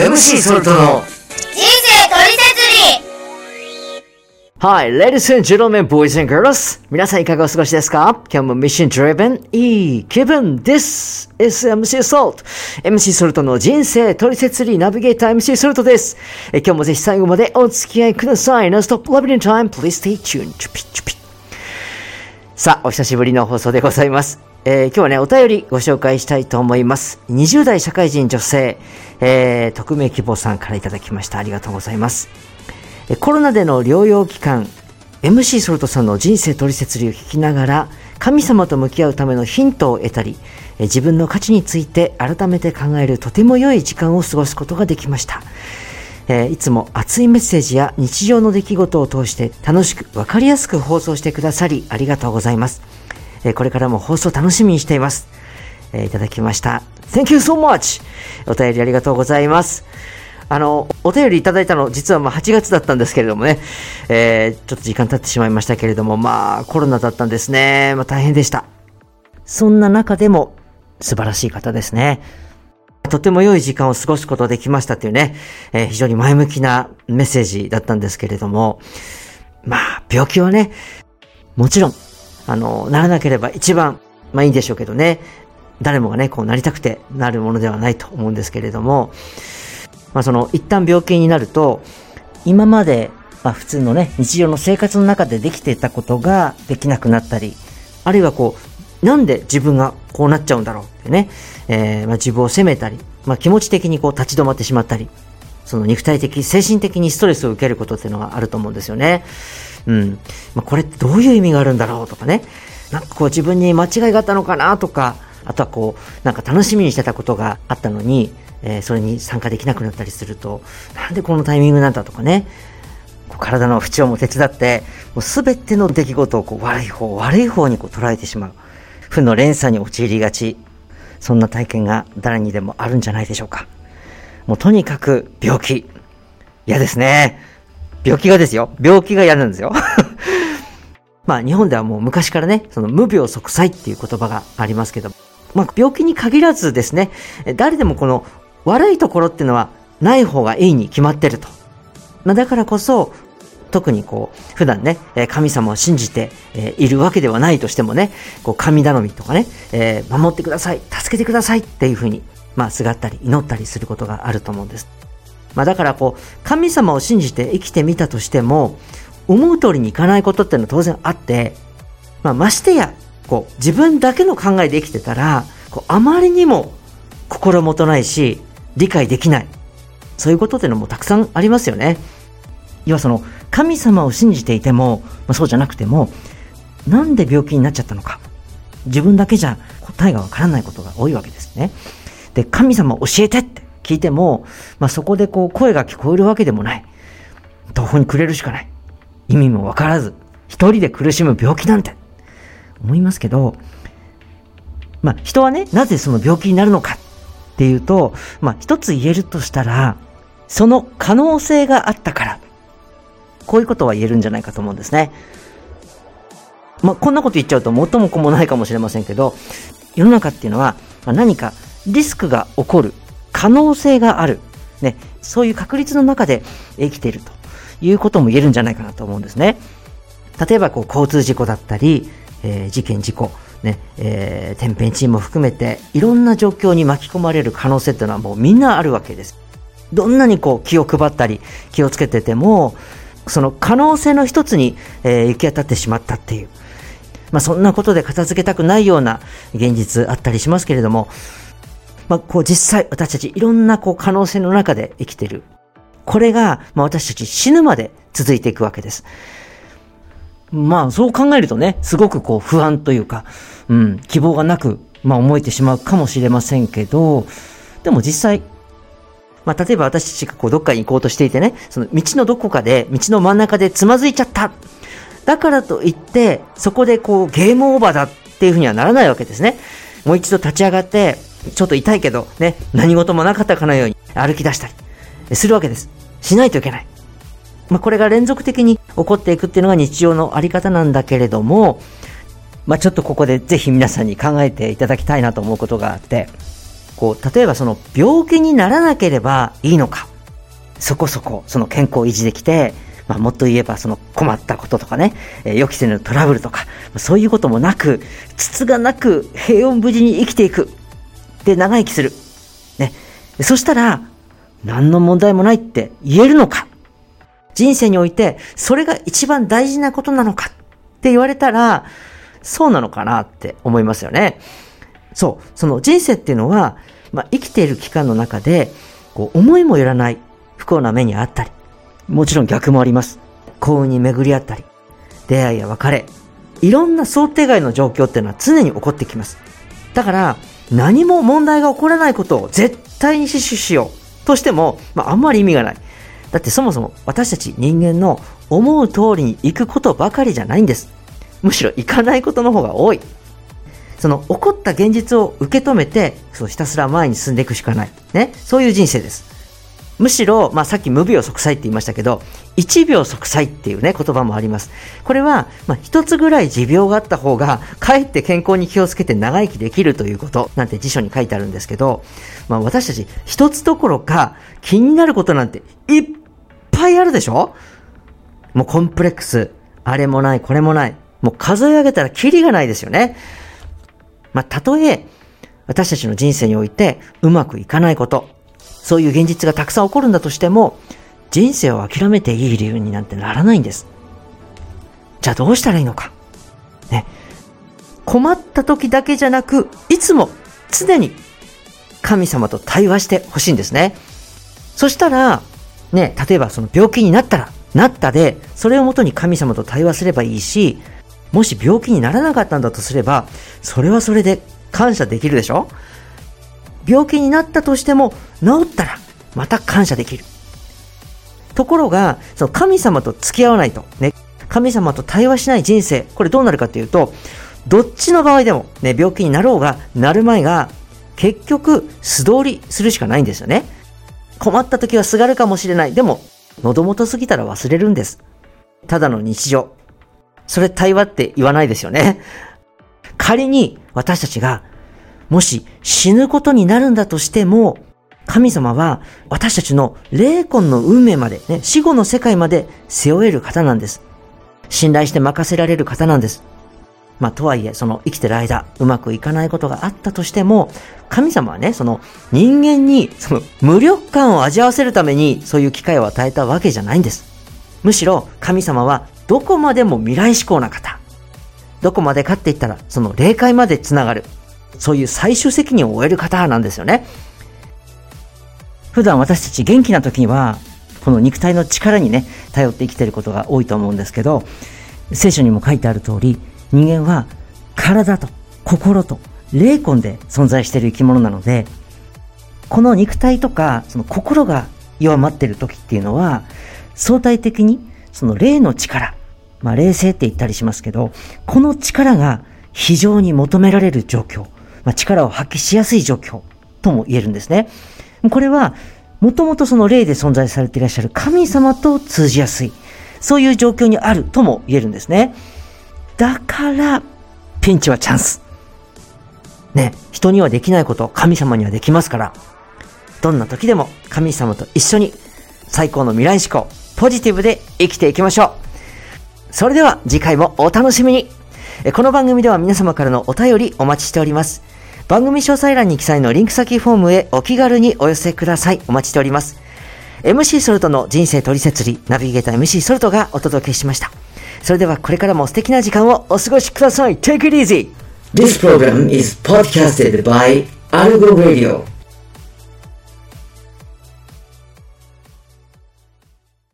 MC ソルトの人生トリセツリー Hi, ladies and gentlemen, boys and girls. 皆さんいかがお過ごしですか？今日もミッション driven いい気分 This is MC Salt. MC ソルトの人生トリセツリーナビゲーター MC ソルトです。え今日もぜひ最後までお付き合いください。Now stop loving in time. Please stay tuned. チュピチュピさあ、お久しぶりの放送でございます。えー今日はね、お便りご紹介したいと思います。20代社会人女性、えー、匿名希望さんからいただきました。ありがとうございます。えコロナでの療養期間、MC ソルトさんの人生取説理を聞きながら、神様と向き合うためのヒントを得たり、自分の価値について改めて考えるとても良い時間を過ごすことができました。えーいつも熱いメッセージや日常の出来事を通して楽しく分かりやすく放送してくださりありがとうございます。えこれからも放送楽しみにしています。えいただきました。Thank you so much! お便りありがとうございます。あの、お便りいただいたの、実はまあ8月だったんですけれどもね、えーちょっと時間経ってしまいましたけれども、まあコロナだったんですね。まあ大変でした。そんな中でも素晴らしい方ですね。とても良い時間を過ごすことできましたっていうね、えー非常に前向きなメッセージだったんですけれども、まあ、病気はね、もちろん、あの、ならなければ一番、まあいいんでしょうけどね、誰もがね、こうなりたくてなるものではないと思うんですけれども、まあその、一旦病気になると、今まで、まあ普通のね、日常の生活の中でできていたことができなくなったり、あるいはこう、なんで自分がこうなっちゃうんだろうってね、えーまあ自分を責めたり、まあ気持ち的にこう立ち止まってしまったり、その肉体的、精神的にストレスを受けることっていうのがあると思うんですよね。うん。まあ、これってどういう意味があるんだろうとかね。なんかこう自分に間違いがあったのかなとか、あとはこう、なんか楽しみにしてたことがあったのに、えーそれに参加できなくなったりすると、なんでこのタイミングなんだとかね。体の不調も手伝って、もうすべての出来事をこう悪い方、悪い方にこう捉えてしまう。負の連鎖に陥りがち。そんな体験が誰にでもあるんじゃないでしょうか。もうとにかく病気。嫌ですね。病気がですよ。病気が嫌なんですよ。まあ日本ではもう昔からね、その無病息災っていう言葉がありますけど、まあ病気に限らずですね、誰でもこの悪いところっていうのはない方がいいに決まってると。まあだからこそ、特にこう、普段ね、神様を信じて、いるわけではないとしてもね、こう、神頼みとかね、え守ってください、助けてくださいっていうふうに、まあ、すがったり、祈ったりすることがあると思うんです。まあ、だからこう、神様を信じて生きてみたとしても、思う通りにいかないことっていうのは当然あって、まあ、ましてや、こう、自分だけの考えで生きてたら、こう、あまりにも心もとないし、理解できない。そういうことっていうのもたくさんありますよね。要はその、神様を信じていても、まあ、そうじゃなくても、なんで病気になっちゃったのか。自分だけじゃ答えがわからないことが多いわけですね。で、神様教えてって聞いても、まあ、そこでこう声が聞こえるわけでもない。途方に暮れるしかない。意味もわからず、一人で苦しむ病気なんて、思いますけど、まあ、人はね、なぜその病気になるのかっていうと、まあ、一つ言えるとしたら、その可能性があったから、こういうことは言えるんじゃないかと思うんですね。まあ、こんなこと言っちゃうと元も子もないかもしれませんけど、世の中っていうのは、まあ何かリスクが起こる可能性がある、ね、そういう確率の中で生きているということも言えるんじゃないかなと思うんですね。例えばこう交通事故だったり、えー事件事故、ね、えー天変地異も含めていろんな状況に巻き込まれる可能性っていうのはもうみんなあるわけです。どんなにこう気を配ったり気をつけてても、その可能性の一つに、えー行き当たってしまったっていう。まあそんなことで片付けたくないような現実あったりしますけれども、まあこう実際私たちいろんなこう可能性の中で生きてる。これが、まあ私たち死ぬまで続いていくわけです。まあそう考えるとね、すごくこう不安というか、うん、希望がなく、まあ思えてしまうかもしれませんけど、でも実際、まあ例えば私たちがこうどっかに行こうとしていてね、その道のどこかで、道の真ん中でつまずいちゃった。だからといって、そこでこうゲームオーバーだっていうふうにはならないわけですね。もう一度立ち上がって、ちょっと痛いけどね、何事もなかったかのように歩き出したりするわけです。しないといけない。まあ、これが連続的に起こっていくっていうのが日常のあり方なんだけれども、まあ、ちょっとここでぜひ皆さんに考えていただきたいなと思うことがあって、こう、例えばその病気にならなければいいのか。そこそこ、その健康を維持できて、まあ、もっと言えばその困ったこととかね、えー、予期せぬトラブルとか、そういうこともなく、つがなく平穏無事に生きていく。で、長生きする。ね。そしたら、何の問題もないって言えるのか人生において、それが一番大事なことなのかって言われたら、そうなのかなって思いますよね。そう。その人生っていうのは、まあ、生きている期間の中で、こう、思いもよらない不幸な目にあったり、もちろん逆もあります。幸運に巡り合ったり、出会いや別れ、いろんな想定外の状況っていうのは常に起こってきます。だから、何も問題が起こらないことを絶対に死守しようとしても、まあ、あんまり意味がない。だってそもそも私たち人間の思う通りに行くことばかりじゃないんです。むしろ行かないことの方が多い。その起こった現実を受け止めて、そうひたすら前に進んでいくしかない。ね。そういう人生です。むしろ、まあ、さっき無病息災って言いましたけど、一病息災っていうね、言葉もあります。これは、まあ、一つぐらい持病があった方が、かえって健康に気をつけて長生きできるということ、なんて辞書に書いてあるんですけど、まあ、私たち、一つどころか、気になることなんて、いっぱいあるでしょ？もうコンプレックス、あれもない、これもない。もう数え上げたらキリがないですよね。まあ、たとえ、私たちの人生においてうまくいかないこと、そういう現実がたくさん起こるんだとしても、人生を諦めていい理由になんてならないんです。じゃあどうしたらいいのか。ね。困った時だけじゃなく、いつも常に神様と対話してほしいんですね。そしたら、ね、例えばその病気になったら、なったで、それをもとに神様と対話すればいいし、もし病気にならなかったんだとすれば、それはそれで感謝できるでしょ？病気になったとしても治ったらまた感謝できる。ところが、その神様と付き合わないと、ね、神様と対話しない人生、これどうなるかというと、どっちの場合でも、ね、病気になろうが、なる前が、結局、素通りするしかないんですよね。困った時はすがるかもしれない。でも、喉元過ぎたら忘れるんです。ただの日常。それ対話って言わないですよね。仮に私たちがもし死ぬことになるんだとしても、神様は私たちの霊魂の運命まで、ね、死後の世界まで背負える方なんです。信頼して任せられる方なんです。まあ、とはいえ、その生きてる間、うまくいかないことがあったとしても、神様はね、その人間に、その無力感を味わわせるために、そういう機会を与えたわけじゃないんです。むしろ、神様はどこまでも未来志向な方。どこまでかって言ったら、その霊界までつながる。そういう最終責任を負える方なんですよね。普段私たち元気な時には、この肉体の力にね、頼って生きてることが多いと思うんですけど、聖書にも書いてある通り、人間は体と心と霊魂で存在している生き物なので、この肉体とか、その心が弱まっている時っていうのは、相対的にその霊の力、まあ霊性って言ったりしますけど、この力が非常に求められる状況。まあ、力を発揮しやすい状況とも言えるんですね。これは、もともとその霊で存在されていらっしゃる神様と通じやすい。そういう状況にあるとも言えるんですね。だから、ピンチはチャンス。ね、人にはできないこと、神様にはできますから、どんな時でも神様と一緒に最高の未来志向、ポジティブで生きていきましょう。それでは次回もお楽しみに。この番組では皆様からのお便りお待ちしております。番組詳細欄に記載のリンク先フォームへお気軽にお寄せください。お待ちしております。MC ソルトの人生取説理、ナビゲーター MC ソルトがお届けしました。それではこれからも素敵な時間をお過ごしください。Take it easy! This program is podcasted by Algo Radio.